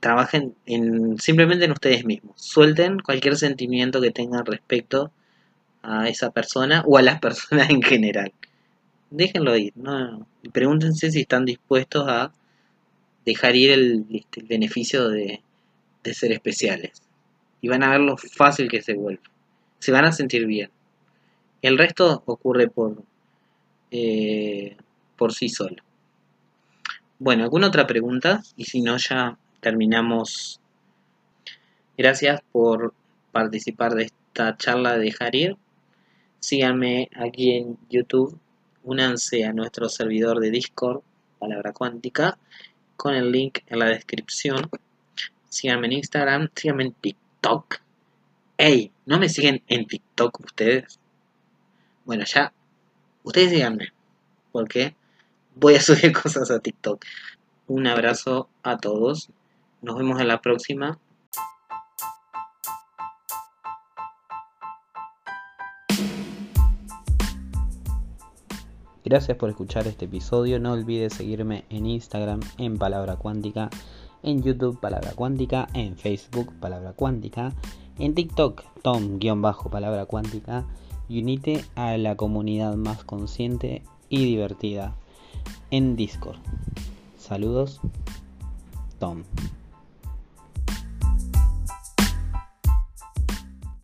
trabajen en, simplemente en ustedes mismos. Suelten cualquier sentimiento que tengan respecto a esa persona o a las [laughs] personas en general déjenlo ir, no, y pregúntense si están dispuestos a dejar ir el, este, beneficio de, ser especiales. Y van a ver lo fácil que se vuelve. Se van a sentir bien. El resto ocurre por, eh, por sí solo. Bueno, ¿alguna otra pregunta? Y si no, ya terminamos. Gracias por participar de esta charla de dejar ir. Síganme aquí en YouTube únanse a nuestro servidor de Discord, palabra cuántica, con el link en la descripción. Síganme en Instagram, síganme en TikTok. ¡Ey! ¿No me siguen en TikTok ustedes? Bueno, ya, ustedes síganme, porque voy a [laughs] subir cosas a TikTok. Un abrazo a todos. Nos vemos en la próxima. Gracias por escuchar este episodio. No olvides seguirme en Instagram en Palabra Cuántica, en YouTube Palabra Cuántica, en Facebook Palabra Cuántica, en TikTok Tom-Palabra Cuántica y unite a la comunidad más consciente y divertida en Discord. Saludos, Tom.